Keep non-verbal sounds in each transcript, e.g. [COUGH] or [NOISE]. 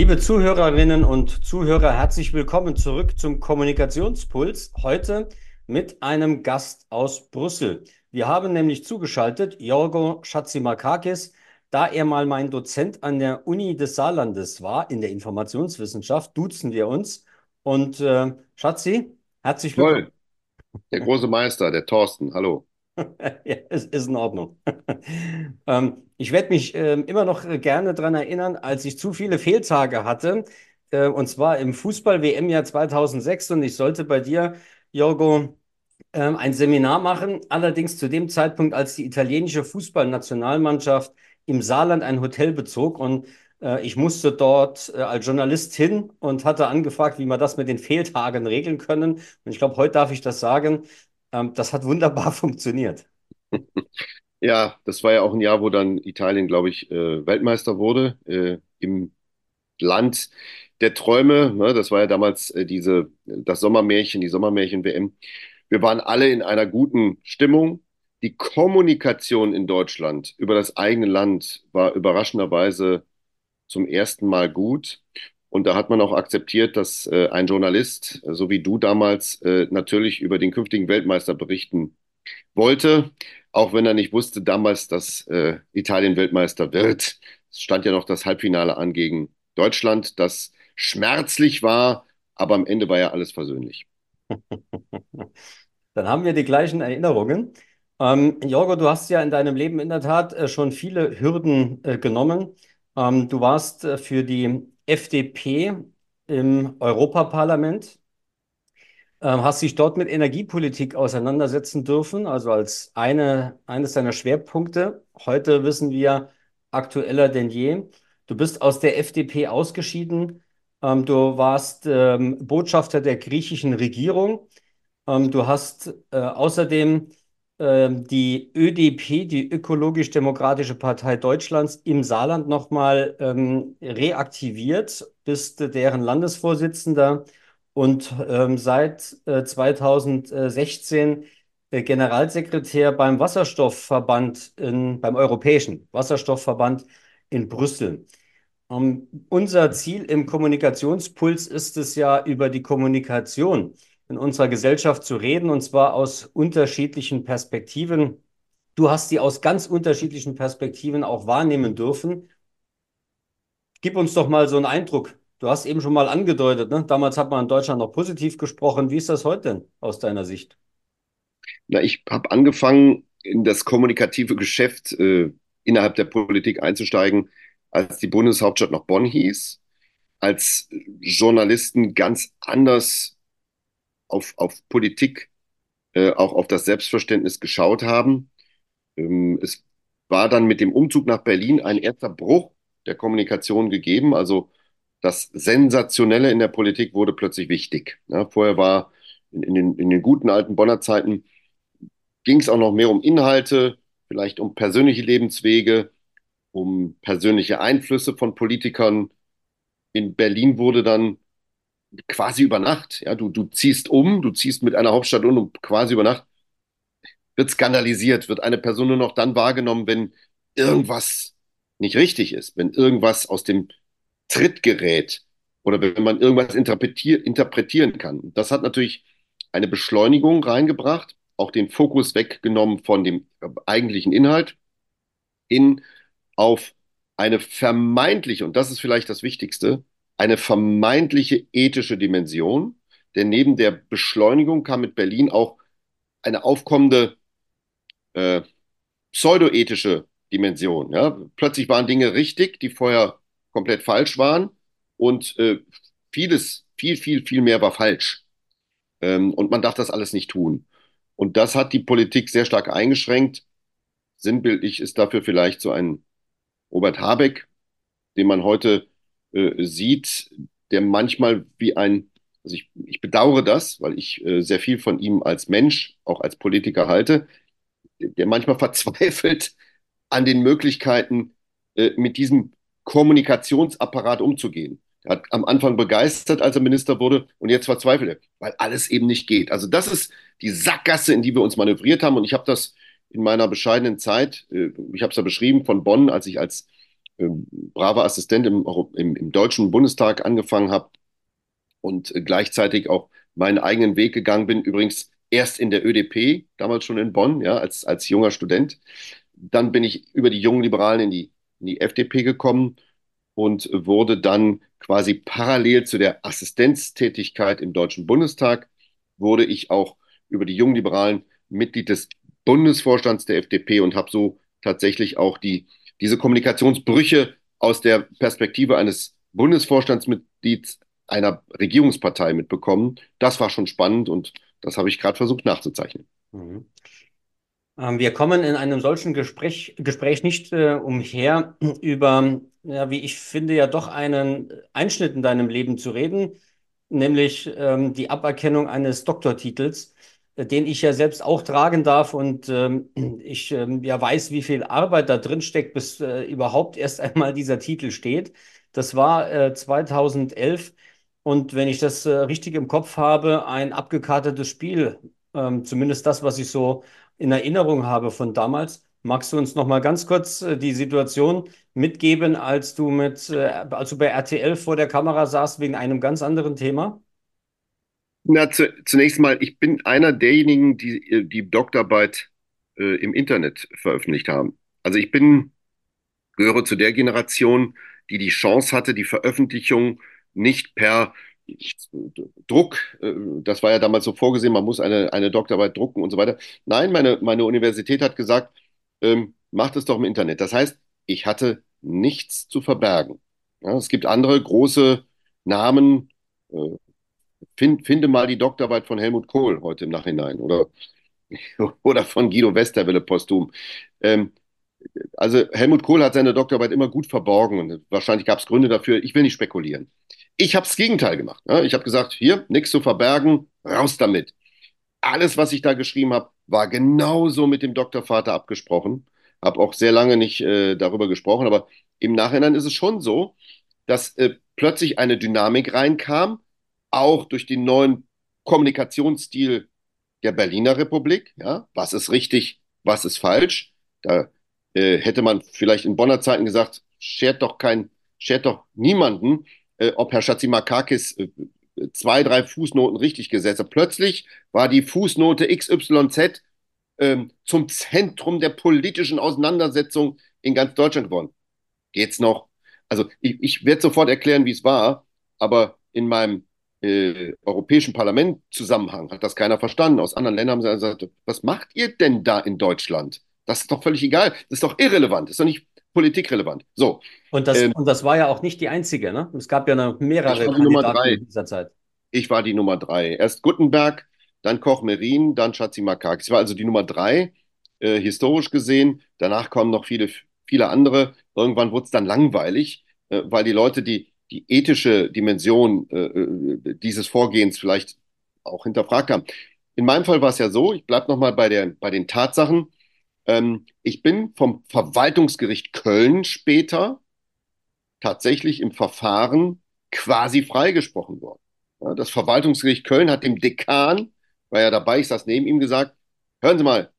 Liebe Zuhörerinnen und Zuhörer, herzlich willkommen zurück zum Kommunikationspuls. Heute mit einem Gast aus Brüssel. Wir haben nämlich zugeschaltet Jorgo Schatzimarkakis, da er mal mein Dozent an der Uni des Saarlandes war, in der Informationswissenschaft, duzen wir uns. Und äh, Schatzi, herzlich willkommen. Toll, der große Meister, der Thorsten, hallo. [LAUGHS] Ja, ist, ist in Ordnung. [LAUGHS] Ähm, ich werde mich ähm, immer noch äh, gerne daran erinnern, als ich zu viele Fehltage hatte, äh, und zwar im Fußball-WM-Jahr 2006, und ich sollte bei dir, Jorgo, ähm, ein Seminar machen, allerdings zu dem Zeitpunkt, als die italienische Fußballnationalmannschaft im Saarland ein Hotel bezog und äh, ich musste dort äh, als Journalist hin und hatte angefragt, wie wir das mit den Fehltagen regeln können. Und ich glaube, heute darf ich das sagen. Ähm, das hat wunderbar [LAUGHS] funktioniert. Ja, das war ja auch ein Jahr, wo dann Italien, glaube ich, äh, Weltmeister wurde, äh, im Land der Träume. Ne? Das war ja damals äh, diese, das Sommermärchen, die Sommermärchen-WM. Wir waren alle in einer guten Stimmung. Die Kommunikation in Deutschland über das eigene Land war überraschenderweise zum ersten Mal gut. Und da hat man auch akzeptiert, dass äh, ein Journalist, äh, so wie du damals, äh, natürlich über den künftigen Weltmeister berichten wollte, auch wenn er nicht wusste damals, dass äh, Italien Weltmeister wird. Es stand ja noch das Halbfinale an gegen Deutschland, das schmerzlich war, aber am Ende war ja alles versöhnlich. [LAUGHS] Dann haben wir die gleichen Erinnerungen. Ähm, Jorgo, du hast ja in deinem Leben in der Tat äh, schon viele Hürden äh, genommen. Ähm, du warst für die FDP im Europaparlament, ähm, hast dich dort mit Energiepolitik auseinandersetzen dürfen, also als eine, eines deiner Schwerpunkte. Heute wissen wir aktueller denn je. Du bist aus der FDP ausgeschieden. Ähm, du warst ähm, Botschafter der griechischen Regierung. Ähm, du hast äh, außerdem die ÖDP, die Ökologisch-Demokratische Partei Deutschlands, im Saarland nochmal ähm, reaktiviert, bist deren Landesvorsitzender und ähm, seit äh, 2016 äh, Generalsekretär beim Wasserstoffverband, in, beim Europäischen Wasserstoffverband in Brüssel. Ähm, unser Ziel im Kommunikationspuls ist es ja, über die Kommunikation in unserer Gesellschaft zu reden, und zwar aus unterschiedlichen Perspektiven. Du hast die aus ganz unterschiedlichen Perspektiven auch wahrnehmen dürfen. Gib uns doch mal so einen Eindruck. Du hast eben schon mal angedeutet, ne? Damals hat man in Deutschland noch positiv gesprochen. Wie ist das heute denn aus deiner Sicht? Na, ich habe angefangen, in das kommunikative Geschäft äh, innerhalb der Politik einzusteigen, als die Bundeshauptstadt noch Bonn hieß, als Journalisten ganz anders auf, auf Politik, äh, auch auf das Selbstverständnis geschaut haben. Ähm, es war dann mit dem Umzug nach Berlin ein erster Bruch der Kommunikation gegeben. Also das Sensationelle in der Politik wurde plötzlich wichtig. Ja, vorher war in, in, den, in den guten alten Bonner Zeiten ging es auch noch mehr um Inhalte, vielleicht um persönliche Lebenswege, um persönliche Einflüsse von Politikern. In Berlin wurde dann quasi über Nacht. Ja, du, du ziehst um, du ziehst mit einer Hauptstadt um und quasi über Nacht wird skandalisiert, wird eine Person nur noch dann wahrgenommen, wenn irgendwas nicht richtig ist, wenn irgendwas aus dem Tritt gerät oder wenn man irgendwas interpretier interpretieren kann. Das hat natürlich eine Beschleunigung reingebracht, auch den Fokus weggenommen von dem eigentlichen Inhalt hin auf eine vermeintliche, und das ist vielleicht das Wichtigste, eine vermeintliche ethische Dimension. Denn neben der Beschleunigung kam mit Berlin auch eine aufkommende äh, pseudoethische Dimension. Ja? Plötzlich waren Dinge richtig, die vorher komplett falsch waren und äh, vieles, viel, viel, viel mehr war falsch. Ähm, und man darf das alles nicht tun. Und das hat die Politik sehr stark eingeschränkt. Sinnbildlich ist dafür vielleicht so ein Robert Habeck, den man heute äh, sieht, der manchmal wie ein, also ich, ich bedauere das, weil ich äh, sehr viel von ihm als Mensch, auch als Politiker halte, der manchmal [LAUGHS] verzweifelt an den Möglichkeiten, äh, mit diesem Kommunikationsapparat umzugehen. Er hat am Anfang begeistert, als er Minister wurde, und jetzt verzweifelt er, weil alles eben nicht geht. Also das ist die Sackgasse, in die wir uns manövriert haben. Und ich habe das in meiner bescheidenen Zeit, äh, ich habe es ja beschrieben, von Bonn, als ich als braver Assistent im, im, im Deutschen Bundestag angefangen habe und äh, gleichzeitig auch meinen eigenen Weg gegangen bin. Übrigens erst in der ÖDP, damals schon in Bonn, ja, als, als junger Student. Dann bin ich über die jungen Liberalen in die, in die FDP gekommen und wurde dann quasi parallel zu der Assistenztätigkeit im Deutschen Bundestag, wurde ich auch über die jungen Liberalen Mitglied des Bundesvorstands der FDP und habe so tatsächlich auch die, diese Kommunikationsbrüche aus der Perspektive eines Bundesvorstandsmitglieds einer Regierungspartei mitbekommen. Das war schon spannend und das habe ich gerade versucht nachzuzeichnen. Mhm. Ähm, wir kommen in einem solchen Gespräch, Gespräch nicht äh, umher, [CLEARS THROAT] über, ja, wie ich finde, ja doch einen Einschnitt in deinem Leben zu reden, nämlich ähm, die Aberkennung eines Doktortitels, den ich ja selbst auch tragen darf und ähm, [CLEARS THROAT] ich ähm, ja weiß, wie viel Arbeit da drin steckt, bis äh, überhaupt erst [LAUGHS] einmal dieser Titel steht. Das war äh, 2011 und wenn ich das äh, richtig im Kopf habe, ein abgekartetes Spiel, ähm, zumindest das, was ich so in Erinnerung habe von damals. Magst du uns noch mal ganz kurz äh, die Situation mitgeben, als du mit, äh, als du bei RTL vor der Kamera saßt wegen einem ganz anderen Thema? Na, zu, zunächst mal, ich bin einer derjenigen, die äh, die Doktorarbeit äh, im Internet veröffentlicht haben. Also ich bin, gehöre zu der Generation, die die Chance hatte, die Veröffentlichung nicht per Druck, äh, das war ja damals so vorgesehen, man muss eine, eine Doktorarbeit drucken und so weiter. Nein, meine, meine Universität hat gesagt, ähm, macht es doch im Internet. Das heißt, ich hatte nichts zu verbergen. Ja, es gibt andere große Namen. Äh, find, finde mal die Doktorarbeit von Helmut Kohl heute im Nachhinein oder, [LAUGHS] oder von Guido Westerwelle posthum. Ähm, also Helmut Kohl hat seine Doktorarbeit immer gut verborgen und wahrscheinlich gab es Gründe dafür. Ich will nicht spekulieren. Ich habe das Gegenteil gemacht. Ne? Ich habe gesagt, hier, nichts zu verbergen, raus damit. Alles, was ich da geschrieben habe, war genauso mit dem Doktorvater abgesprochen. Habe auch sehr lange nicht äh, darüber gesprochen, aber im Nachhinein ist es schon so, dass äh, plötzlich eine Dynamik reinkam, auch durch den neuen Kommunikationsstil der Berliner Republik. Ja? Was ist richtig, was ist falsch? Da äh, hätte man vielleicht in Bonner Zeiten gesagt, schert doch kein, schert doch niemanden, äh, ob Herr Schatzimakakis äh, zwei, drei Fußnoten richtig gesetzt hat. Plötzlich war die Fußnote XYZ ähm, zum Zentrum der politischen Auseinandersetzung in ganz Deutschland geworden. Geht's noch? Also ich, ich werde sofort erklären, wie es war, aber in meinem äh, Europäischen Parlament Zusammenhang hat das keiner verstanden. Aus anderen Ländern haben sie gesagt, was macht ihr denn da in Deutschland? Das ist doch völlig egal. Das ist doch irrelevant. Das ist doch nicht politikrelevant. So. Und das, ähm, und das war ja auch nicht die einzige, ne? Es gab ja noch mehrere Kandidaten in dieser Zeit. Ich war die Nummer drei. Erst Gutenberg, dann Koch-Merin, dann Schatzimakakis. Ich war also die Nummer drei, äh, historisch gesehen. Danach kommen noch viele, viele andere. Irgendwann wurde es dann langweilig, äh, weil die Leute die, die ethische Dimension äh, äh dieses Vorgehens vielleicht auch hinterfragt haben. In meinem Fall war es ja so, ich bleibe nochmal bei, bei den Tatsachen. Ähm, ich bin vom Verwaltungsgericht Köln später tatsächlich im Verfahren quasi freigesprochen worden. Ja, das Verwaltungsgericht Köln hat dem Dekan, war ja dabei, ich saß neben ihm, gesagt, hören Sie mal,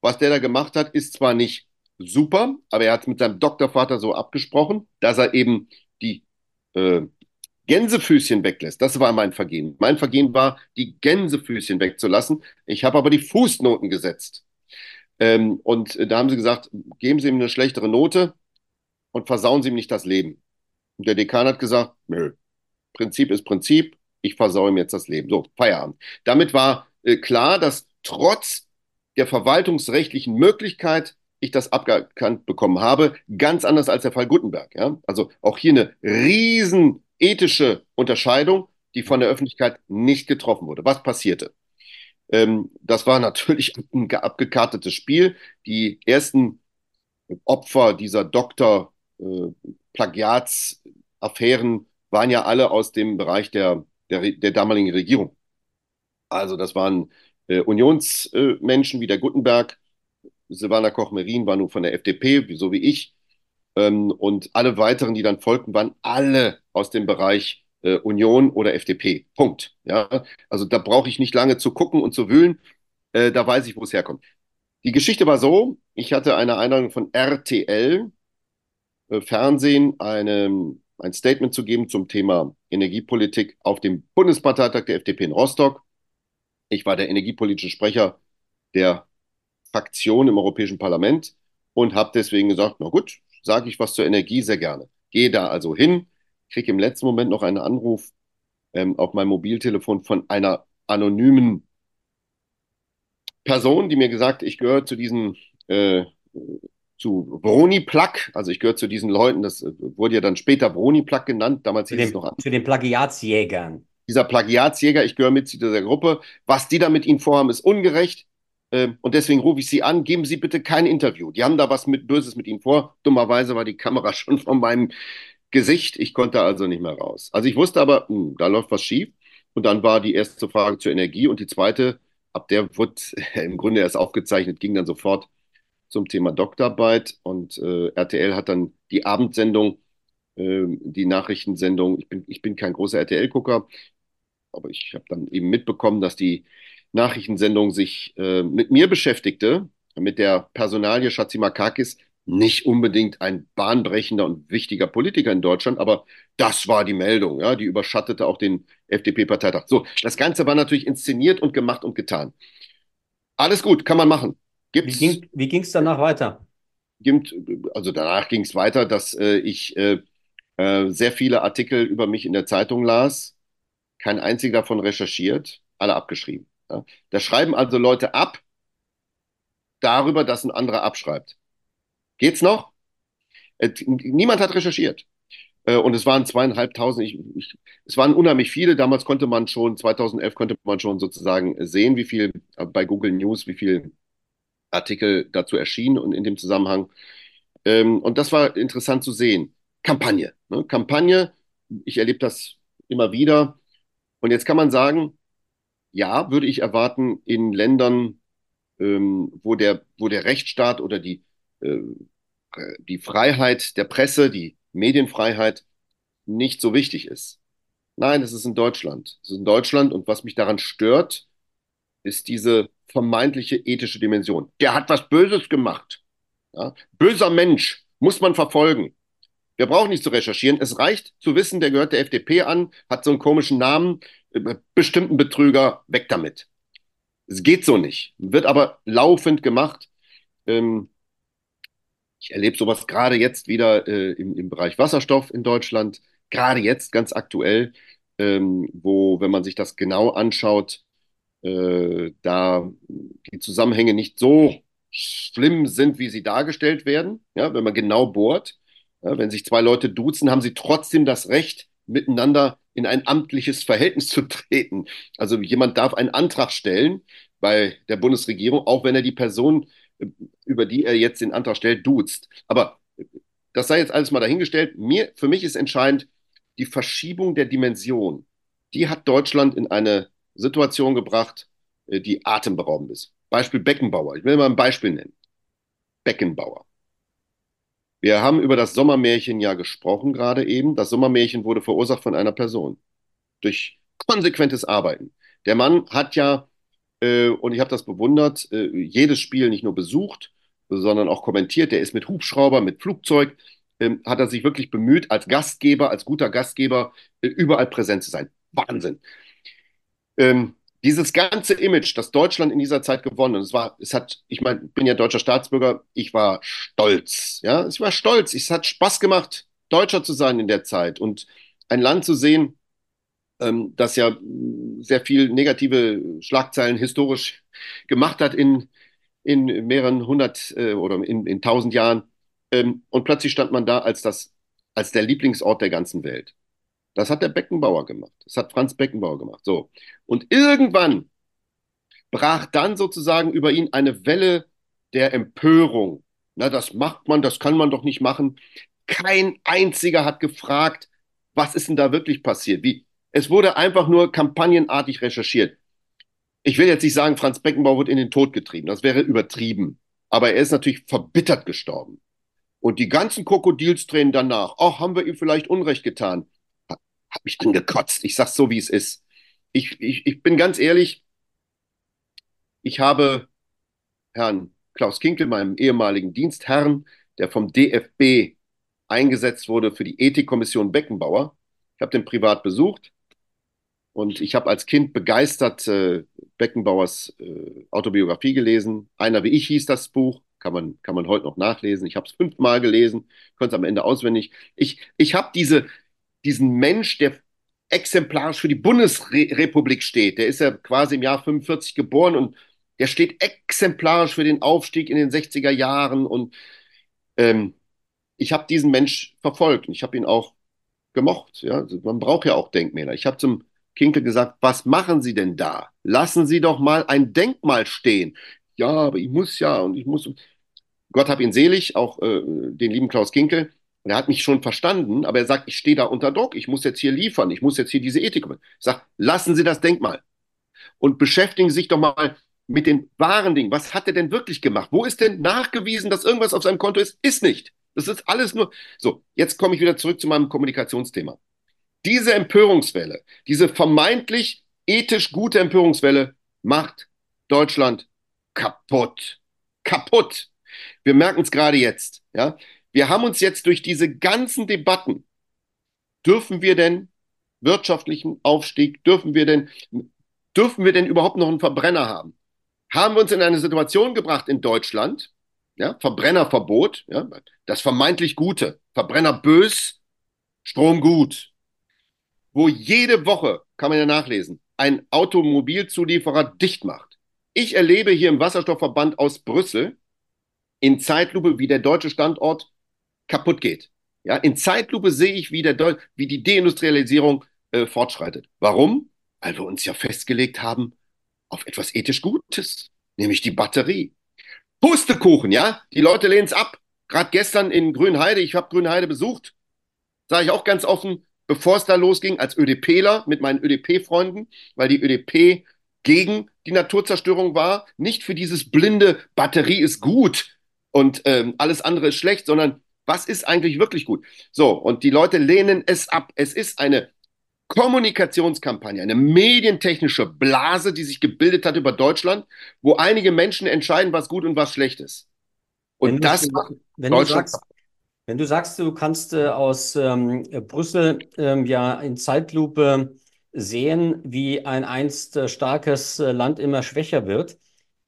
was der da gemacht hat, ist zwar nicht super, aber er hat es mit seinem Doktorvater so abgesprochen, dass er eben äh, Gänsefüßchen weglässt. Das war mein Vergehen. Mein Vergehen war, die Gänsefüßchen wegzulassen. Ich habe aber die Fußnoten gesetzt. Ähm, und da haben sie gesagt, geben Sie ihm eine schlechtere Note und versauen Sie ihm nicht das Leben. Und der Dekan hat gesagt, nö, Prinzip ist Prinzip, ich versaue ihm jetzt das Leben. So, Feierabend. Damit war äh, klar, dass trotz der verwaltungsrechtlichen Möglichkeit ich das abgekannt bekommen habe, ganz anders als der Fall Gutenberg. Ja? Also auch hier eine riesen ethische Unterscheidung, die von der Öffentlichkeit nicht getroffen wurde. Was passierte? Ähm, das war natürlich [LAUGHS] ein abgekartetes Spiel. Die ersten Opfer dieser Doktor-Plagiatsaffären äh, waren ja alle aus dem Bereich der, der, der damaligen Regierung. Also das waren äh, Unionsmenschen wie der Gutenberg, Silvana Koch-Merin war nun von der FDP, so wie ich. Ähm, und alle weiteren, die dann folgten, waren alle aus dem Bereich äh, Union oder FDP. Punkt. Ja, also da brauche ich nicht lange zu gucken und zu wühlen. Äh, da weiß ich, wo es herkommt. Die Geschichte war so: Ich hatte eine Einladung von RTL, äh, Fernsehen eine, ein Statement zu geben zum Thema Energiepolitik auf dem Bundesparteitag der FDP in Rostock. Ich war der energiepolitische Sprecher der Fraktion im Europäischen Parlament und habe deswegen gesagt, na gut, sage ich was zur Energie sehr gerne. Gehe da also hin, kriege im letzten Moment noch einen Anruf ähm, auf mein Mobiltelefon von einer anonymen Person, die mir gesagt, ich gehöre zu diesen äh, zu Broni Plug, also ich gehöre zu diesen Leuten, das äh, wurde ja dann später Broni Plug genannt, damals hieß es den, noch zu den Plagiatsjägern. dieser Plagiatsjäger, ich gehöre mit zu dieser Gruppe. Was die da mit Ihnen vorhaben, ist ungerecht. Ähm, Und deswegen rufe ich Sie an, geben Sie bitte kein Interview. Die haben da was mit Böses mit Ihnen vor. Dummerweise war die Kamera [LAUGHS] schon von meinem Gesicht. Ich konnte also nicht mehr raus. Also ich wusste aber, hm, da läuft was schief. Und dann war die erste Frage zur Energie und die zweite, ab der wurde [LAUGHS] im Grunde erst aufgezeichnet, ging dann sofort zum Thema Doktorarbeit. Und äh, RTL hat dann die Abendsendung, äh, die Nachrichtensendung. Ich bin, ich bin kein großer RTL-Gucker, aber ich habe dann eben mitbekommen, dass die Nachrichtensendung sich äh, mit mir beschäftigte, mit der Personalie Chatzimarkakis, nicht unbedingt ein bahnbrechender und wichtiger Politiker in Deutschland, aber das war die Meldung, ja, die überschattete auch den FDP-Parteitag. So, das Ganze war natürlich inszeniert und gemacht und getan. Alles gut, kann man machen. Wie Gibt's, ging, wie ging es danach weiter? gibt, also danach ging es weiter, dass äh, ich äh, äh, sehr viele Artikel über mich in der Zeitung las, kein einziger davon recherchiert, alle abgeschrieben. Ja. Da schreiben also Leute ab darüber, dass ein anderer abschreibt. Geht's noch? Äh, niemand hat recherchiert. Äh, und es waren zweieinhalbtausend, ich, ich, es waren unheimlich viele. Damals konnte man schon, 2011 konnte man schon sozusagen sehen, wie viel äh, bei Google News, wie viel Artikel dazu erschienen und in dem Zusammenhang. Ähm, und das war interessant zu sehen. Kampagne. Ne? Kampagne, ich erlebe das immer wieder. Und jetzt kann man sagen, ja, würde ich erwarten, in Ländern, ähm, wo der, wo der Rechtsstaat oder die, äh, die Freiheit der Presse, die Medienfreiheit nicht so wichtig ist. Nein, es ist in Deutschland. Es ist in Deutschland und was mich daran stört, ist diese vermeintliche ethische Dimension. Der hat was Böses gemacht. Ja? Böser Mensch muss man verfolgen. Wir brauchen nicht zu recherchieren. Es reicht zu wissen, der gehört der FDP an, hat so einen komischen Namen, bestimmten Betrüger, weg damit. Es geht so nicht, wird aber laufend gemacht. Ähm, ich erlebe sowas gerade jetzt wieder äh, im, im Bereich Wasserstoff in Deutschland, gerade jetzt ganz aktuell, ähm, wo, wenn man sich das genau anschaut, äh, da die Zusammenhänge nicht so schlimm sind, wie sie dargestellt werden. Ja, wenn man genau bohrt, ja, wenn sich zwei Leute duzen, haben sie trotzdem das Recht, miteinander in ein amtliches Verhältnis zu treten. Also jemand darf einen Antrag stellen bei der Bundesregierung, auch wenn er die Person, äh, über die er jetzt den Antrag stellt, duzt. Aber das sei jetzt alles mal dahingestellt. Mir, für mich ist entscheidend die Verschiebung der Dimension. Die hat Deutschland in eine Situation gebracht, äh, die atemberaubend ist. Beispiel Beckenbauer. Ich will mal ein Beispiel nennen. Beckenbauer. Wir haben über das Sommermärchen ja gesprochen gerade eben. Das Sommermärchen wurde verursacht von einer Person durch konsequentes Arbeiten. Der Mann hat ja, äh, und ich habe das bewundert, äh, jedes Spiel nicht nur besucht, sondern auch kommentiert. Der ist mit Hubschrauber, mit Flugzeug, ähm, hat er sich wirklich bemüht, als Gastgeber, als guter Gastgeber, äh, überall präsent zu sein. Wahnsinn. Ähm, dieses ganze Image, das Deutschland in dieser Zeit gewonnen hat, es war, es hat, ich meine, bin ja deutscher Staatsbürger, ich war stolz, ja, ich war stolz, es hat Spaß gemacht, Deutscher zu sein in der Zeit und ein Land zu sehen, ähm, das ja sehr viel negative Schlagzeilen historisch gemacht hat in, in mehreren hundert äh, oder in, in tausend Jahren. Ähm, und plötzlich stand man da als das, als der Lieblingsort der ganzen Welt. Das hat der Beckenbauer gemacht. Das hat Franz Beckenbauer gemacht. So. Und irgendwann brach dann sozusagen über ihn eine Welle der Empörung. Na, das macht man, das kann man doch nicht machen. Kein einziger hat gefragt, was ist denn da wirklich passiert? Wie? Es wurde einfach nur kampagnenartig recherchiert. Ich will jetzt nicht sagen, Franz Beckenbauer wird in den Tod getrieben. Das wäre übertrieben. Aber er ist natürlich verbittert gestorben. Und die ganzen Krokodilstränen danach, ach, haben wir ihm vielleicht Unrecht getan? Hat mich angekotzt. Ich sag's so, wie es ist. Ich, ich, ich bin ganz ehrlich, ich habe Herrn Klaus Kinkel, meinem ehemaligen Dienstherrn, der vom DFB eingesetzt wurde für die Ethikkommission Beckenbauer. Ich habe den privat besucht und ich habe als Kind begeistert äh, Beckenbauers äh, Autobiografie gelesen. Einer wie ich hieß das Buch, kann man, kann man heute noch nachlesen. Ich habe es fünfmal gelesen, konnte es am Ende auswendig. Ich, ich habe diese, diesen Mensch, der exemplarisch für die Bundesrepublik steht. Der ist ja quasi im Jahr 45 geboren und der steht exemplarisch für den Aufstieg in den 60er Jahren. Und ähm, ich habe diesen Mensch verfolgt und ich habe ihn auch gemocht. Ja? Also man braucht ja auch Denkmäler. Ich habe zum Kinkel gesagt, was machen Sie denn da? Lassen Sie doch mal ein Denkmal stehen. Ja, aber ich muss ja und ich muss. Gott hab ihn selig, auch äh, den lieben Klaus Kinkel. Er hat mich schon verstanden, aber er sagt, ich stehe da unter Druck, ich muss jetzt hier liefern, ich muss jetzt hier diese Ethik. Ich sage, lassen Sie das Denkmal und beschäftigen Sie sich doch mal mit den wahren Dingen. Was hat er denn wirklich gemacht? Wo ist denn nachgewiesen, dass irgendwas auf seinem Konto ist? Ist nicht. Das ist alles nur. So, jetzt komme ich wieder zurück zu meinem Kommunikationsthema. Diese Empörungswelle, diese vermeintlich ethisch gute Empörungswelle macht Deutschland kaputt. Kaputt. Wir merken es gerade jetzt. Ja? Wir haben uns jetzt durch diese ganzen Debatten, dürfen wir denn wirtschaftlichen Aufstieg, dürfen wir denn, dürfen wir denn überhaupt noch einen Verbrenner haben? Haben wir uns in eine Situation gebracht in Deutschland, ja, Verbrennerverbot, ja, das vermeintlich Gute, Verbrenner bös, Strom gut, wo jede Woche, kann man ja nachlesen, ein Automobilzulieferer dicht macht. Ich erlebe hier im Wasserstoffverband aus Brüssel in Zeitlupe, wie der deutsche Standort kaputt geht. Ja, in Zeitlupe sehe ich, wie, der wie die Deindustrialisierung äh, fortschreitet. Warum? Weil wir uns ja festgelegt haben auf etwas ethisch Gutes, nämlich die Batterie. Pustekuchen, ja? Die Leute lehnen es ab. Gerade gestern in Grünheide, ich habe Grünheide besucht, sage ich auch ganz offen, bevor es da losging, als ÖDPler mit meinen ÖDP-Freunden, weil die ÖDP gegen die Naturzerstörung war, nicht für dieses blinde Batterie ist gut und ähm, alles andere ist schlecht, sondern was ist eigentlich wirklich gut? So, und die Leute lehnen es ab. Es ist eine Kommunikationskampagne, eine medientechnische Blase, die sich gebildet hat über Deutschland, wo einige Menschen entscheiden, was gut und was schlecht ist. Und wenn das du, wenn Deutschland. Du sagst, wenn du sagst, du kannst äh, aus ähm, Brüssel ähm, ja in Zeitlupe sehen, wie ein einst äh, starkes äh, Land immer schwächer wird,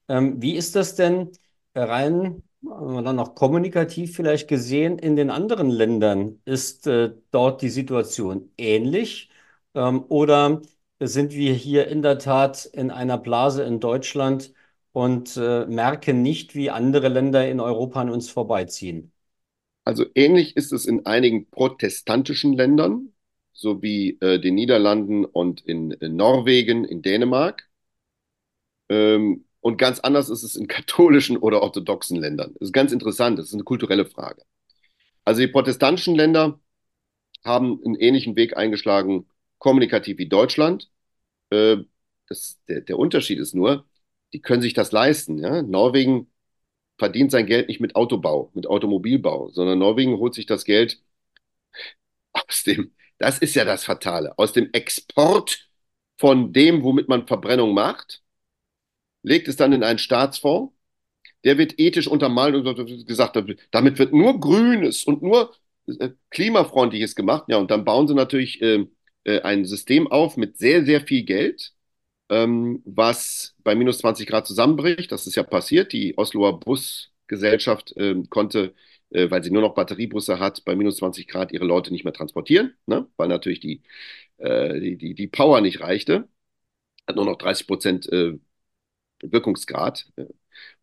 ähm, wie ist das denn rein dann auch kommunikativ vielleicht gesehen, in den anderen Ländern ist äh, dort die Situation ähnlich ähm, oder sind wir hier in der Tat in einer Blase in Deutschland und äh, merken nicht, wie andere Länder in Europa an uns vorbeiziehen? Also ähnlich ist es in einigen protestantischen Ländern, so wie äh, den Niederlanden und in, in Norwegen, in Dänemark. Ähm, und ganz anders ist es in katholischen oder orthodoxen Ländern. Das ist ganz interessant, das ist eine kulturelle Frage. Also die protestantischen Länder haben einen ähnlichen Weg eingeschlagen, kommunikativ wie Deutschland. Äh, das, der, der Unterschied ist nur, die können sich das leisten. Ja? Norwegen verdient sein Geld nicht mit Autobau, mit Automobilbau, sondern Norwegen holt sich das Geld aus dem, das ist ja das Fatale, aus dem Export von dem, womit man Verbrennung macht legt es dann in einen Staatsfonds. Der wird ethisch untermalt und gesagt, damit wird nur Grünes und nur äh, Klimafreundliches gemacht. Ja, und dann bauen sie natürlich äh, äh, ein System auf mit sehr, sehr viel Geld, ähm, was bei minus 20 Grad zusammenbricht. Das ist ja passiert. Die Osloer Busgesellschaft äh, konnte, äh, weil sie nur noch Batteriebusse hat, bei minus 20 Grad ihre Leute nicht mehr transportieren, ne? weil natürlich die, äh, die, die, die Power nicht reichte. Hat nur noch 30 Prozent Wirkungsgrad.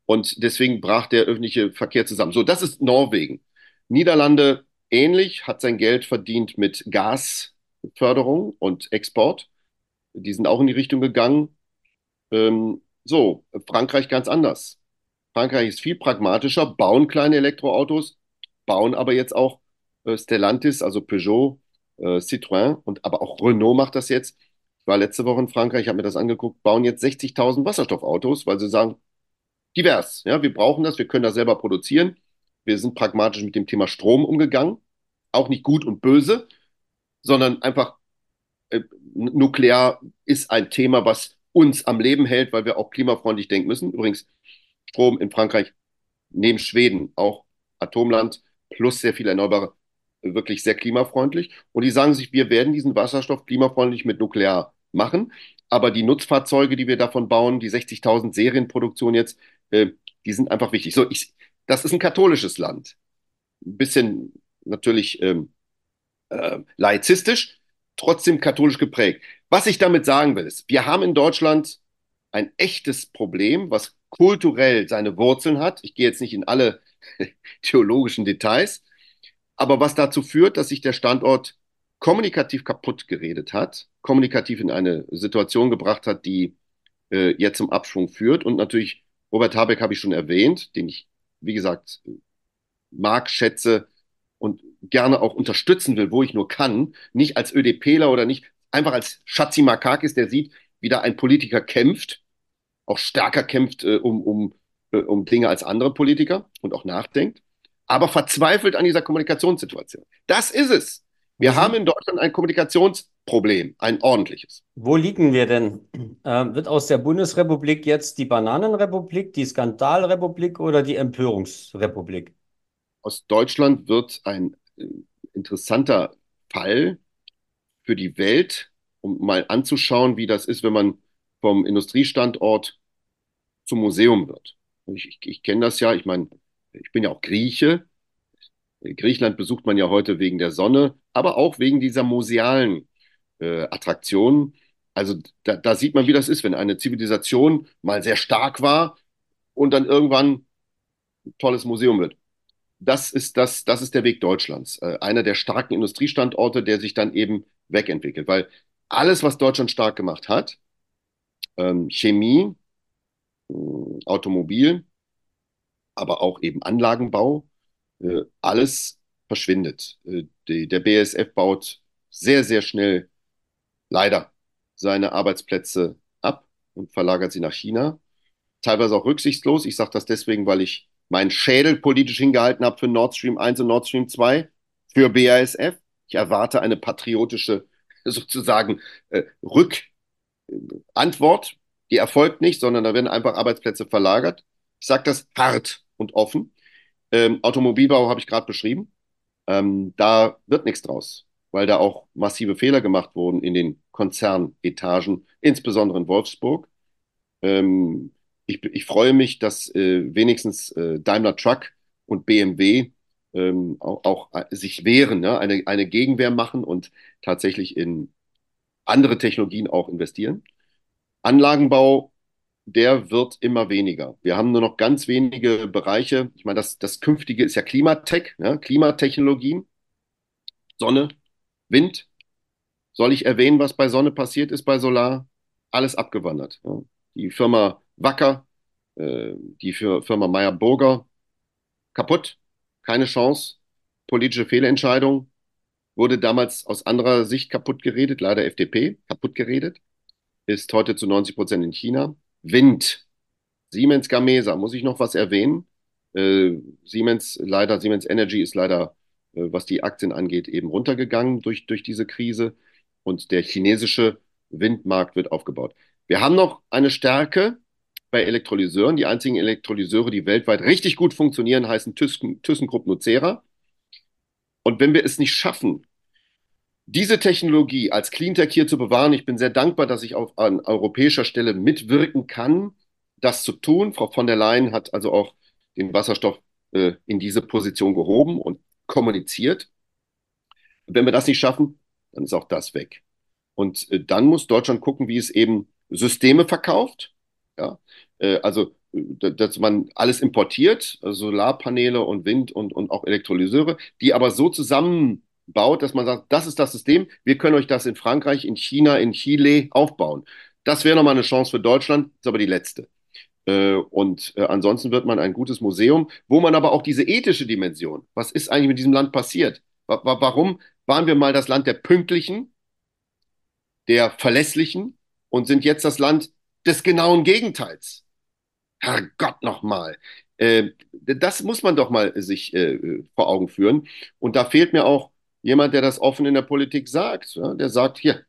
Und deswegen brach der öffentliche Verkehr zusammen. So, das ist Norwegen. Niederlande ähnlich, hat sein Geld verdient mit Gasförderung und Export. Die sind auch in die Richtung gegangen. Ähm, so, Frankreich ganz anders. Frankreich ist viel pragmatischer, bauen kleine Elektroautos, bauen aber jetzt auch äh, Stellantis, also Peugeot, äh, Citroën und aber auch Renault macht das jetzt war letzte Woche in Frankreich, habe mir das angeguckt, bauen jetzt 60.000 Wasserstoffautos, weil sie sagen, divers, ja, wir brauchen das, wir können das selber produzieren. Wir sind pragmatisch mit dem Thema Strom umgegangen, auch nicht gut und böse, sondern einfach äh, nuklear ist ein Thema, was uns am Leben hält, weil wir auch klimafreundlich denken müssen. Übrigens, Strom in Frankreich neben Schweden auch Atomland plus sehr viel erneuerbare wirklich sehr klimafreundlich. Und die sagen sich, wir werden diesen Wasserstoff klimafreundlich mit Nuklear machen. Aber die Nutzfahrzeuge, die wir davon bauen, die 60.000 Serienproduktion jetzt, äh, die sind einfach wichtig. So, ich, das ist ein katholisches Land. Ein bisschen natürlich ähm, äh, laizistisch, trotzdem katholisch geprägt. Was ich damit sagen will, ist, wir haben in Deutschland ein echtes Problem, was kulturell seine Wurzeln hat. Ich gehe jetzt nicht in alle [LAUGHS] theologischen Details, aber was dazu führt, dass sich der Standort kommunikativ kaputt geredet hat, kommunikativ in eine Situation gebracht hat, die äh, jetzt zum Abschwung führt. Und natürlich, Robert Habeck habe ich schon erwähnt, den ich, wie gesagt, mag, schätze und gerne auch unterstützen will, wo ich nur kann. Nicht als ÖDPler oder nicht, einfach als Schatzi Makakis, der sieht, wie da ein Politiker kämpft, auch stärker kämpft äh, um, um, äh, um Dinge als andere Politiker und auch nachdenkt, aber verzweifelt an dieser Kommunikationssituation. Das ist es. Wir haben in Deutschland ein Kommunikationsproblem, ein ordentliches. Wo liegen wir denn? Ähm, wird aus der Bundesrepublik jetzt die Bananenrepublik, die Skandalrepublik oder die Empörungsrepublik? Aus Deutschland wird ein äh, interessanter Fall für die Welt, um mal anzuschauen, wie das ist, wenn man vom Industriestandort zum Museum wird. Ich, ich, ich kenne das ja, ich meine, ich bin ja auch Grieche. Griechenland besucht man ja heute wegen der Sonne, aber auch wegen dieser musealen äh, Attraktionen. Also da, da sieht man, wie das ist, wenn eine Zivilisation mal sehr stark war und dann irgendwann ein tolles Museum wird. Das ist, das, das ist der Weg Deutschlands. Äh, einer der starken Industriestandorte, der sich dann eben wegentwickelt. Weil alles, was Deutschland stark gemacht hat, ähm, Chemie, äh, Automobil, aber auch eben Anlagenbau, alles verschwindet. Äh, die, der BASF baut sehr, sehr schnell leider seine Arbeitsplätze ab und verlagert sie nach China. Teilweise auch rücksichtslos. Ich sage das deswegen, weil ich meinen Schädel politisch hingehalten habe für Nord Stream 1 und Nord Stream 2, für BASF. Ich erwarte eine patriotische [LAUGHS] sozusagen äh, Rückantwort. Die erfolgt nicht, sondern da werden einfach Arbeitsplätze verlagert. Ich sage das hart und offen. Ähm, Automobilbau habe ich gerade beschrieben. Ähm, da wird nichts draus, weil da auch massive Fehler gemacht wurden in den Konzernetagen, insbesondere in Wolfsburg. Ähm, ich, ich, freue mich, dass äh, wenigstens äh, Daimler Truck und BMW ähm, auch, auch äh, sich wehren, ne? eine, eine Gegenwehr machen und tatsächlich in andere Technologien auch investieren. Anlagenbau der wird immer weniger. Wir haben nur noch ganz wenige Bereiche. Ich meine, das, das Künftige ist ja Klimatech, ja, Klimatechnologien, Sonne, Wind. Soll ich erwähnen, was bei Sonne passiert ist bei Solar? Alles abgewandert. Ja. Die Firma Wacker, äh, die Firma Meyer-Burger, kaputt, keine Chance, politische Fehlentscheidung, wurde damals aus anderer Sicht kaputt geredet, leider FDP, kaputt geredet, ist heute zu 90 Prozent in China. Wind. Siemens Gamesa, muss ich noch was erwähnen? Äh, Siemens, leider, Siemens Energy ist leider, äh, was die Aktien angeht, eben runtergegangen durch, durch diese Krise und der chinesische Windmarkt wird aufgebaut. Wir haben noch eine Stärke bei Elektrolyseuren. Die einzigen Elektrolyseure, die weltweit richtig gut funktionieren, heißen Thyssen, ThyssenKrupp Nucera. Und wenn wir es nicht schaffen, diese Technologie als Cleantech hier zu bewahren, ich bin sehr dankbar, dass ich auf, an europäischer Stelle mitwirken kann, das zu tun. Frau von der Leyen hat also auch den Wasserstoff äh, in diese Position gehoben und kommuniziert. wenn wir das nicht schaffen, dann ist auch das weg. Und äh, dann muss Deutschland gucken, wie es eben Systeme verkauft. Ja? Äh, also, äh, dass man alles importiert, also Solarpaneele und Wind und, und auch Elektrolyseure, die aber so zusammen baut, dass man sagt, das ist das System, wir können euch das in Frankreich, in China, in Chile aufbauen. Das wäre nochmal eine Chance für Deutschland, ist aber die letzte. Äh, und äh, ansonsten wird man ein gutes Museum, wo man aber auch diese ethische Dimension, was ist eigentlich mit diesem Land passiert? Warum waren wir mal das Land der Pünktlichen, der Verlässlichen und sind jetzt das Land des genauen Gegenteils? Herrgott nochmal. Äh, das muss man doch mal sich vor Augen führen. Und da fehlt mir auch jemand, der das offen in der Politik sagt, ja, der sagt, hier,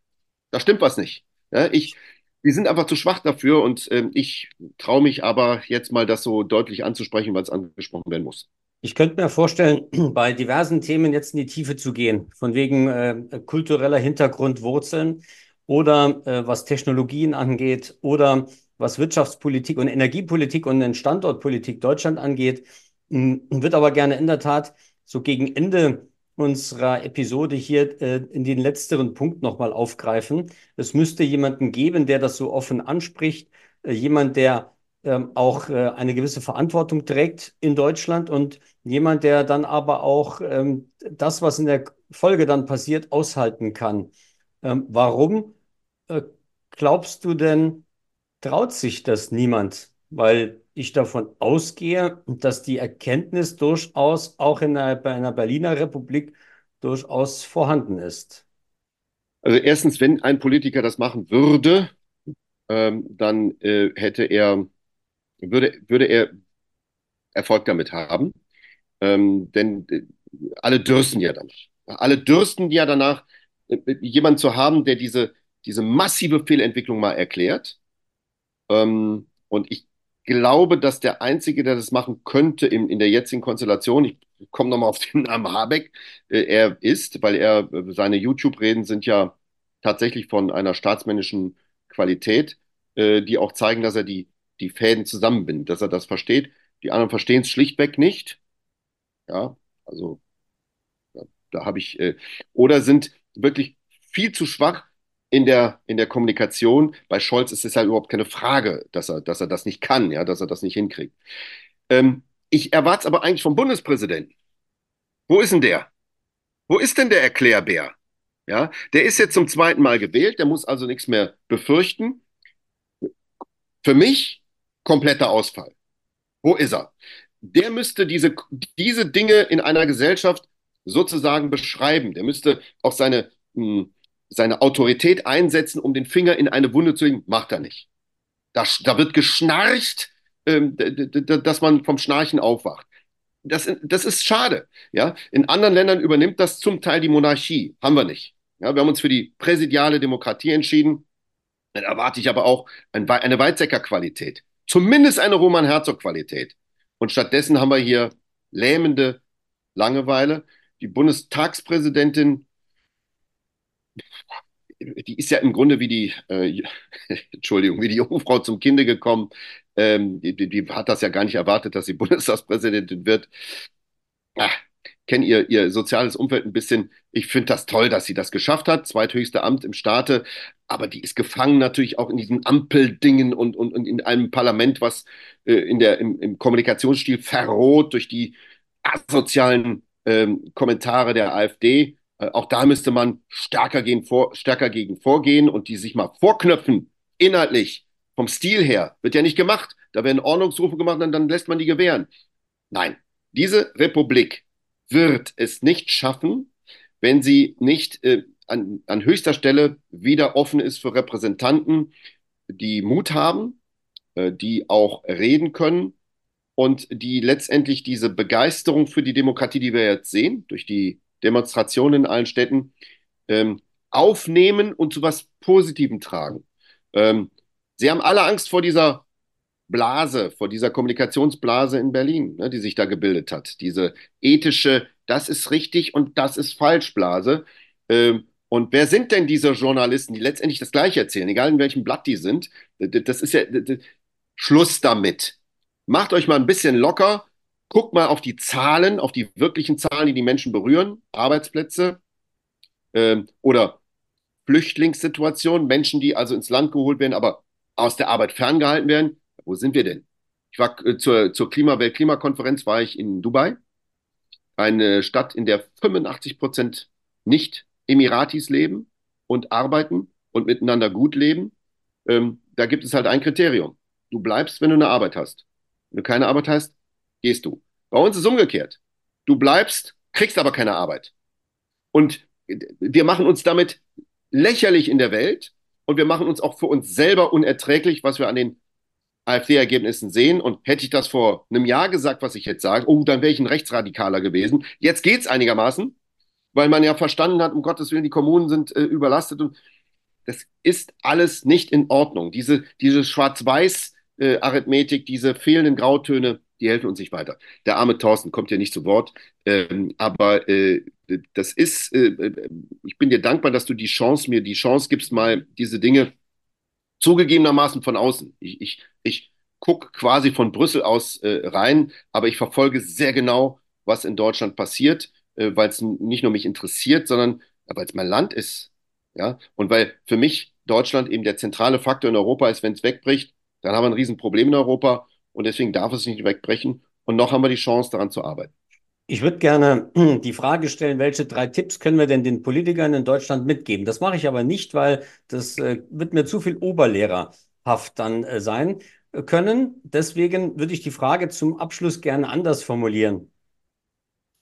da stimmt was nicht. Ja, ich, wir sind einfach zu schwach dafür und ähm, ich traue mich aber jetzt mal, das so deutlich anzusprechen, weil es angesprochen werden muss. Ich könnte mir vorstellen, [CLEARS THROAT] bei diversen Themen jetzt in die Tiefe zu gehen, von wegen äh, kultureller Hintergrund, Wurzeln oder äh, was Technologien angeht oder was Wirtschaftspolitik und Energiepolitik und den Standortpolitik Deutschland angeht, wird aber gerne in der Tat so gegen Ende unserer Episode hier äh, in den letzteren Punkt nochmal aufgreifen. Es müsste jemanden geben, der das so offen anspricht, äh, jemand, der ähm, auch äh, eine gewisse Verantwortung trägt in Deutschland und jemand, der dann aber auch ähm, das, was in der Folge dann passiert, aushalten kann. Ähm, warum äh, glaubst du denn, traut sich das niemand? Weil ich davon ausgehe, dass die Erkenntnis durchaus auch in einer, bei einer Berliner Republik durchaus vorhanden ist. Also erstens, wenn ein Politiker das machen würde, ähm, dann äh, hätte er, würde, würde er Erfolg damit haben. Ähm, denn äh, alle dürsten ja danach. Alle dürsten ja danach, äh, jemanden zu haben, der diese, diese massive Fehlentwicklung mal erklärt. Ähm, und ich glaube, dass der Einzige, der das machen könnte in, in der jetzigen Konstellation, ich komme nochmal auf den Namen Habeck, äh, er ist, weil er, äh, seine YouTube-Reden sind ja tatsächlich von einer staatsmännischen Qualität, äh, die auch zeigen, dass er die, die Fäden zusammenbindet, dass er das versteht. Die anderen verstehen es schlichtweg nicht. Ja, also ja, da habe ich, äh, oder sind wirklich viel zu schwach in der, in der Kommunikation. Bei Scholz ist es halt überhaupt keine Frage, dass er, dass er das nicht kann, ja, dass er das nicht hinkriegt. Ähm, ich erwarte es aber eigentlich vom Bundespräsidenten. Wo ist denn der? Wo ist denn der Erklärbär? Ja, der ist jetzt zum zweiten Mal gewählt, der muss also nichts mehr befürchten. Für mich kompletter Ausfall. Wo ist er? Der müsste diese, diese Dinge in einer Gesellschaft sozusagen beschreiben. Der müsste auch seine, mh, hm, seine Autorität einsetzen, um den Finger in eine Wunde zu legen. Macht er nicht. Da, da wird geschnarcht, ähm, dass man vom Schnarchen aufwacht. Das, das ist schade. Ja? In anderen Ländern übernimmt das zum Teil die Monarchie. Haben wir nicht. Ja, wir haben uns für die präsidiale Demokratie entschieden. Dann erwarte ich aber auch ein, eine Weizsäcker-Qualität. Zumindest eine Roman-Herzog-Qualität. Und stattdessen haben wir hier lähmende Langeweile. Die Bundestagspräsidentin die ist ja im Grunde wie die, äh, [LAUGHS] Entschuldigung, wie die Jungfrau zum Kinde gekommen. Ähm, die, die, hat das ja gar nicht erwartet, dass sie [LAUGHS] Bundestagspräsidentin wird. Ach, kenne ihr, ihr soziales Umfeld ein bisschen. Ich finde das toll, dass sie das geschafft hat. Zweithöchste Amt im Staate. Aber die ist gefangen natürlich auch in diesen Ampeldingen und, und, und in einem Parlament, was äh, in der, im, im Kommunikationsstil verroht durch die asozialen ähm, Kommentare der AfD. Äh, auch da müsste man stärker, gehen, vor, stärker gegen vorgehen und die sich mal vorknöpfen, inhaltlich, vom Stil her. Wird ja nicht gemacht. Da werden Ordnungsrufe gemacht und dann lässt man die gewähren. Nein, diese Republik wird es nicht schaffen, wenn sie nicht äh, an, an höchster Stelle wieder offen ist für Repräsentanten, die Mut haben, äh, die auch reden können und die letztendlich diese Begeisterung für die Demokratie, die wir jetzt sehen, durch die Demonstrationen in allen Städten, ähm, aufnehmen und zu was Positivem tragen. Ähm, sie haben alle Angst vor dieser Blase, vor dieser Kommunikationsblase in Berlin, ne, die sich da gebildet hat. Diese ethische, das ist richtig und das ist falsch Blase. Ähm, und wer sind denn diese Journalisten, die letztendlich das Gleiche erzählen, egal in welchem Blatt die sind? Das ist ja Schluss damit. Macht euch mal ein bisschen locker Guckt mal auf die Zahlen, auf die wirklichen Zahlen, die die Menschen berühren, Arbeitsplätze ähm, oder Flüchtlingssituationen, Menschen, die also ins Land geholt werden, aber aus der Arbeit ferngehalten werden. Wo sind wir denn? Ich war äh, zur, zur Klima Weltklimakonferenz war ich in Dubai, eine Stadt, in der 85 Prozent nicht Emiratis leben und arbeiten und miteinander gut leben. Ähm, da gibt es halt ein Kriterium. Du bleibst, wenn du eine Arbeit hast. Wenn du keine Arbeit hast, gehst du. Bei uns ist es umgekehrt. Du bleibst, kriegst aber keine Arbeit. Und wir machen uns damit lächerlich in der Welt und wir machen uns auch für uns selber unerträglich, was wir an den AfD-Ergebnissen sehen. Und hätte ich das vor einem Jahr gesagt, was ich jetzt sage, oh, dann wäre ich ein Rechtsradikaler gewesen. Jetzt geht es einigermaßen, weil man ja verstanden hat, um Gottes Willen, die Kommunen sind äh, überlastet und das ist alles nicht in Ordnung. Diese, diese Schwarz-Weiß-Arithmetik, diese fehlenden Grautöne, die helfen uns nicht weiter. Der arme Thorsten kommt ja nicht zu Wort, ähm, aber äh, das ist, äh, äh, ich bin dir dankbar, dass du die Chance, mir die Chance gibst, mal diese Dinge zugegebenermaßen von außen. Ich, ich, ich gucke quasi von Brüssel aus äh, rein, aber ich verfolge sehr genau, was in Deutschland passiert, äh, weil es nicht nur mich interessiert, sondern weil es mein Land ist. Ja, und weil für mich Deutschland eben der zentrale Faktor in Europa ist, wenn es wegbricht, dann haben wir ein Riesenproblem in Europa und deswegen darf es nicht wegbrechen. Und noch haben wir die Chance, daran zu arbeiten. Ich würde gerne [CLEARS THROAT] die Frage stellen, welche drei Tipps können wir denn den Politikern in Deutschland mitgeben? Das mache ich aber nicht, weil das äh, wird mir zu viel oberlehrerhaft dann äh, sein können. Deswegen würde ich die Frage zum Abschluss gerne anders formulieren.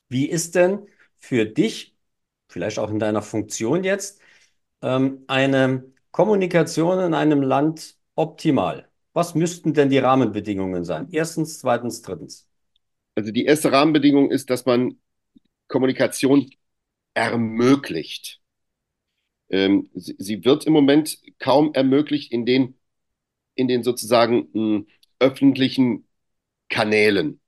Wie ist denn für dich, vielleicht auch in deiner Funktion jetzt, ähm, eine Kommunikation in einem Land optimal? Was müssten denn die Rahmenbedingungen sein? Erstens, zweitens, drittens. Also die erste Rahmenbedingung ist, dass man Kommunikation ermöglicht. Ähm, sie, sie, wird im Moment kaum ermöglicht in den, in den sozusagen mh, öffentlichen Kanälen.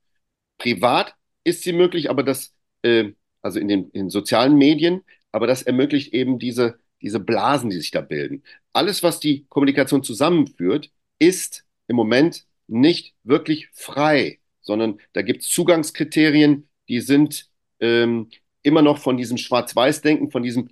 Privat ist sie möglich, aber das, äh, also in den, in sozialen Medien, aber das ermöglicht eben diese, diese Blasen, die sich da bilden. Alles, was die Kommunikation zusammenführt, ist im Moment nicht wirklich frei sondern da gibt es Zugangskriterien, die sind ähm, immer noch von diesem Schwarz-Weiß-Denken, von diesem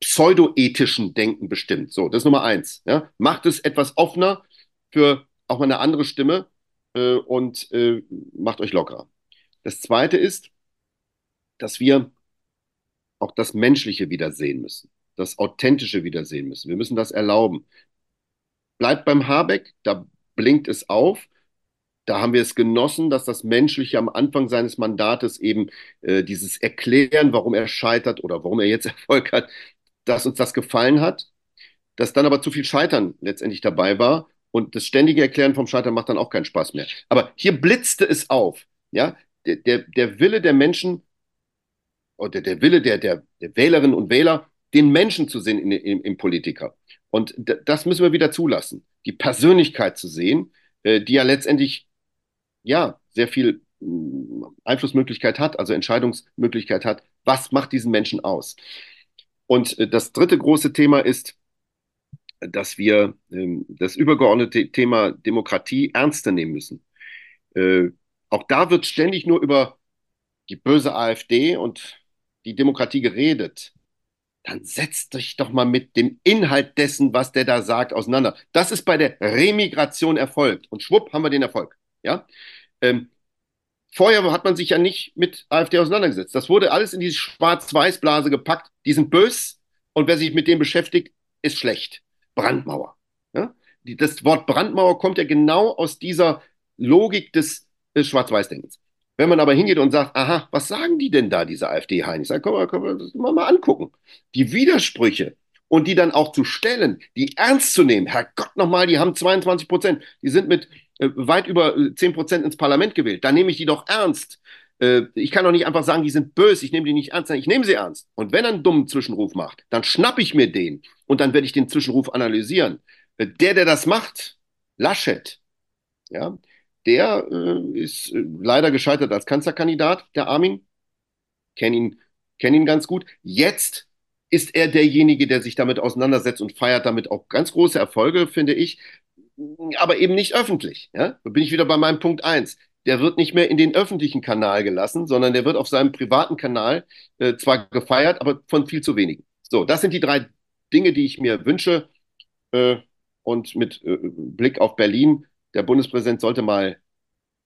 pseudoethischen Denken bestimmt. So, das ist Nummer eins. Ja? Macht es etwas offener für auch mal eine andere Stimme äh, und äh, macht euch lockerer. Das zweite ist, dass wir auch das Menschliche wiedersehen müssen, das Authentische wiedersehen müssen. Wir müssen das erlauben. Bleibt beim Habeck, da blinkt es auf. Da haben wir es genossen, dass das Menschliche am Anfang seines Mandates eben äh, dieses Erklären, warum er scheitert oder warum er jetzt [LAUGHS] Erfolg hat, dass uns das gefallen hat, dass dann aber zu viel Scheitern letztendlich dabei war und das ständige Erklären vom Scheitern macht dann auch keinen Spaß mehr. Aber hier blitzte es auf, ja, der, der, der Wille der Menschen oder der Wille der, der, der Wählerinnen und Wähler, den Menschen zu sehen in, in, im Politiker. Und das müssen wir wieder zulassen, die Persönlichkeit zu sehen, äh, die ja letztendlich ja, sehr viel mm, Einflussmöglichkeit hat, also Entscheidungsmöglichkeit hat, was macht diesen Menschen aus. Und äh, das dritte große Thema ist, dass wir ähm, das übergeordnete Thema Demokratie ernster nehmen müssen. Äh, auch da wird ständig nur über die böse AfD und die Demokratie geredet. Dann setzt dich doch mal mit dem Inhalt dessen, was der da sagt, auseinander. Das ist bei der Remigration erfolgt. Und schwupp haben wir den Erfolg. Ja? Ähm, vorher hat man sich ja nicht mit AfD auseinandergesetzt. Das wurde alles in diese Schwarz-Weiß-Blase gepackt. Die sind bös und wer sich mit dem beschäftigt, ist schlecht. Brandmauer. Ja? Das Wort Brandmauer kommt ja genau aus dieser Logik des, des Schwarz-Weiß-Denkens. Wenn man aber hingeht und sagt, aha, was sagen die denn da, diese AfD-Heinis? Dann können wir, können wir das mal angucken. Die Widersprüche und die dann auch zu stellen, die ernst zu nehmen. Herrgott nochmal, die haben 22 Prozent. Die sind mit äh, weit über äh, 10 Prozent ins Parlament gewählt. Da nehme ich die doch ernst. Äh, ich kann doch nicht einfach sagen, die sind böse, ich nehme die nicht ernst, ich nehme sie ernst. Und wenn er einen dummen Zwischenruf macht, dann schnappe ich mir den und dann werde ich den Zwischenruf analysieren. Äh, der, der das macht, Laschet, ja, der äh, ist äh, leider gescheitert als Kanzlerkandidat, der Armin. Kenne ihn, kenn ihn ganz gut. Jetzt ist er derjenige, der sich damit auseinandersetzt und feiert damit auch ganz große Erfolge, finde ich aber eben nicht öffentlich. Ja? Da bin ich wieder bei meinem Punkt eins. Der wird nicht mehr in den öffentlichen Kanal gelassen, sondern der wird auf seinem privaten Kanal äh, zwar gefeiert, aber von viel zu wenigen. So, das sind die drei Dinge, die ich mir wünsche. Äh, und mit äh, Blick auf Berlin, der Bundespräsident sollte mal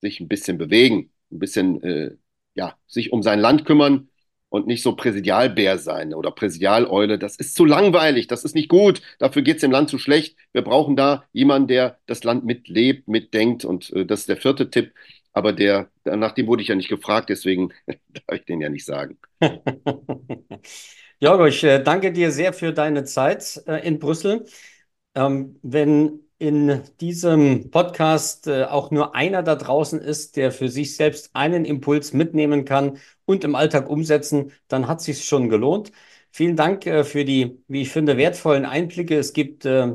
sich ein bisschen bewegen, ein bisschen äh, ja, sich um sein Land kümmern, und nicht so Präsidialbär sein oder Präsidialeule. Das ist zu langweilig, das ist nicht gut. Dafür geht es dem Land zu schlecht. Wir brauchen da jemanden, der das Land mitlebt, mitdenkt. Und äh, das ist der vierte Tipp. Aber der, nach dem wurde ich ja nicht gefragt, deswegen [LAUGHS] darf ich den ja nicht sagen. [LAUGHS] Jorgo, ich äh, danke dir sehr für deine Zeit äh, in Brüssel. Ähm, wenn in diesem Podcast äh, auch nur einer da draußen ist, der für sich selbst einen Impuls mitnehmen kann und im Alltag umsetzen, dann hat sich schon gelohnt. Vielen Dank äh, für die, wie ich finde, wertvollen Einblicke. Es gibt äh,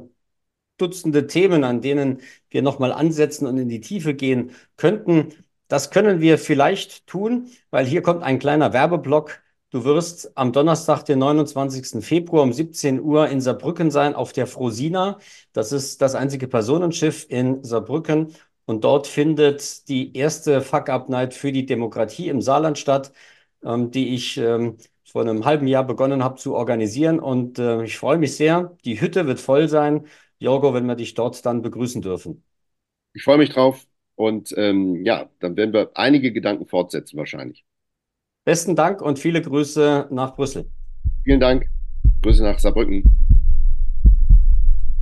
Dutzende Themen, an denen wir nochmal ansetzen und in die Tiefe gehen könnten. Das können wir vielleicht tun, weil hier kommt ein kleiner Werbeblock. Du wirst am Donnerstag, den 29. Februar um 17 Uhr in Saarbrücken sein auf der Frosina. Das ist das einzige Personenschiff in Saarbrücken. Und dort findet die erste Fuck-Up-Night für die Demokratie im Saarland statt, ähm, die ich ähm, vor einem halben Jahr begonnen habe zu organisieren. Und äh, ich freue mich sehr. Die Hütte wird voll sein. Jorgo, wenn wir dich dort dann begrüßen dürfen. Ich freue mich drauf und ähm, ja, dann werden wir einige Gedanken fortsetzen wahrscheinlich. Besten Dank und viele Grüße nach Brüssel. Vielen Dank. Grüße nach Saarbrücken.